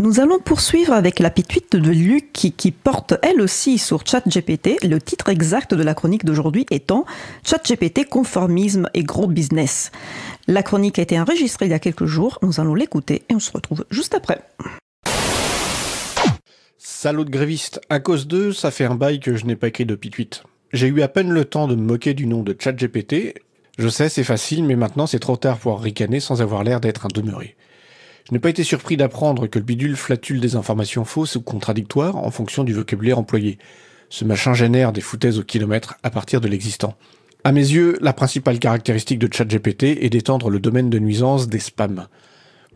Nous allons poursuivre avec la pituite de Luc qui, porte elle aussi sur ChatGPT. Le titre exact de la chronique d'aujourd'hui étant ChatGPT, conformisme et gros business. La chronique a été enregistrée il y a quelques jours. Nous allons l'écouter et on se retrouve juste après. Salaud de gréviste, à cause d'eux, ça fait un bail que je n'ai pas écrit de pituite. J'ai eu à peine le temps de me moquer du nom de ChatGPT. Je sais, c'est facile, mais maintenant c'est trop tard pour ricaner sans avoir l'air d'être un demeuré. Je n'ai pas été surpris d'apprendre que le bidule flatule des informations fausses ou contradictoires en fonction du vocabulaire employé. Ce machin génère des foutaises au kilomètre à partir de l'existant. À mes yeux, la principale caractéristique de ChatGPT est d'étendre le domaine de nuisance des spams.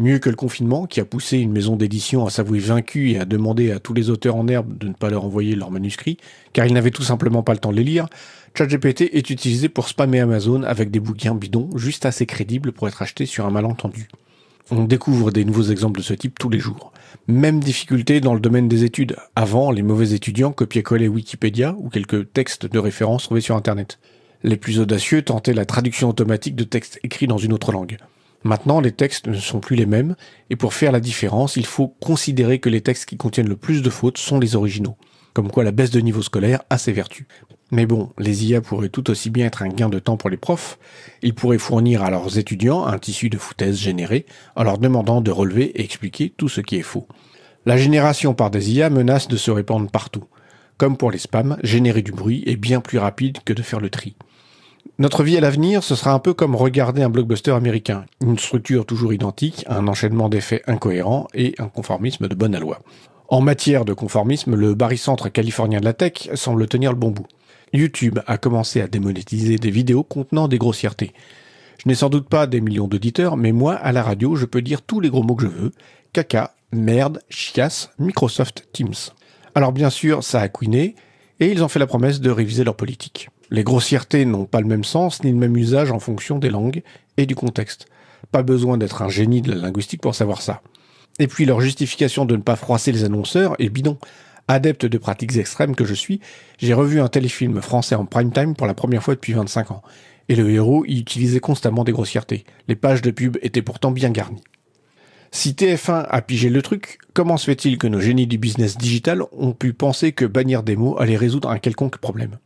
Mieux que le confinement, qui a poussé une maison d'édition à s'avouer vaincue et à demander à tous les auteurs en herbe de ne pas leur envoyer leurs manuscrits, car ils n'avaient tout simplement pas le temps de les lire, ChatGPT est utilisé pour spammer Amazon avec des bouquins bidons juste assez crédibles pour être achetés sur un malentendu. On découvre des nouveaux exemples de ce type tous les jours. Même difficulté dans le domaine des études. Avant, les mauvais étudiants copiaient-collaient Wikipédia ou quelques textes de référence trouvés sur Internet. Les plus audacieux tentaient la traduction automatique de textes écrits dans une autre langue. Maintenant, les textes ne sont plus les mêmes, et pour faire la différence, il faut considérer que les textes qui contiennent le plus de fautes sont les originaux. Comme quoi la baisse de niveau scolaire a ses vertus. Mais bon, les IA pourraient tout aussi bien être un gain de temps pour les profs. Ils pourraient fournir à leurs étudiants un tissu de foutaise généré en leur demandant de relever et expliquer tout ce qui est faux. La génération par des IA menace de se répandre partout. Comme pour les spams, générer du bruit est bien plus rapide que de faire le tri. Notre vie à l'avenir, ce sera un peu comme regarder un blockbuster américain. Une structure toujours identique, un enchaînement d'effets incohérents et un conformisme de bonne loi. En matière de conformisme, le barycentre californien de la tech semble tenir le bon bout. YouTube a commencé à démonétiser des vidéos contenant des grossièretés. Je n'ai sans doute pas des millions d'auditeurs, mais moi, à la radio, je peux dire tous les gros mots que je veux. Caca, merde, chiasse, Microsoft Teams. Alors bien sûr, ça a couiné, et ils ont fait la promesse de réviser leur politique. Les grossièretés n'ont pas le même sens ni le même usage en fonction des langues et du contexte. Pas besoin d'être un génie de la linguistique pour savoir ça. Et puis leur justification de ne pas froisser les annonceurs est bidon. Adepte de pratiques extrêmes que je suis, j'ai revu un téléfilm français en prime time pour la première fois depuis 25 ans. Et le héros y utilisait constamment des grossièretés. Les pages de pub étaient pourtant bien garnies. Si TF1 a pigé le truc, comment se fait-il que nos génies du business digital ont pu penser que bannir des mots allait résoudre un quelconque problème?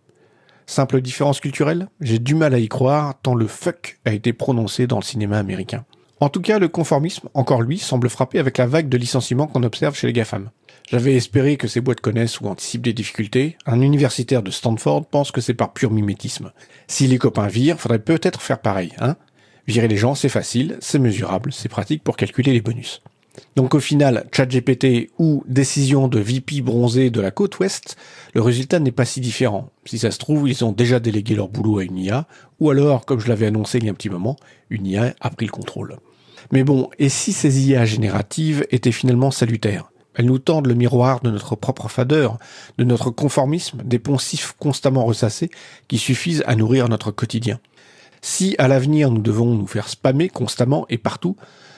Simple différence culturelle? J'ai du mal à y croire tant le fuck a été prononcé dans le cinéma américain. En tout cas, le conformisme, encore lui, semble frapper avec la vague de licenciements qu'on observe chez les GAFAM. J'avais espéré que ces boîtes connaissent ou anticipent des difficultés. Un universitaire de Stanford pense que c'est par pur mimétisme. Si les copains virent, faudrait peut-être faire pareil, hein Virer les gens, c'est facile, c'est mesurable, c'est pratique pour calculer les bonus. Donc au final, ChatGPT ou décision de VP bronzé de la côte ouest, le résultat n'est pas si différent. Si ça se trouve, ils ont déjà délégué leur boulot à une IA, ou alors, comme je l'avais annoncé il y a un petit moment, une IA a pris le contrôle. Mais bon, et si ces IA génératives étaient finalement salutaires? Elles nous tendent le miroir de notre propre fadeur, de notre conformisme, des poncifs constamment ressassés qui suffisent à nourrir notre quotidien. Si à l'avenir nous devons nous faire spammer constamment et partout,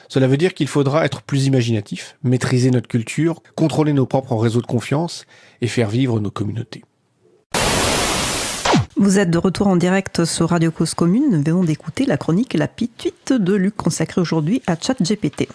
cela veut dire qu'il faudra être plus imaginatif, maîtriser notre culture, contrôler nos propres réseaux de confiance et faire vivre nos communautés. Vous êtes de retour en direct sur Radio Cause Commune. Nous venons d'écouter la chronique La Pituite de Luc consacrée aujourd'hui à ChatGPT.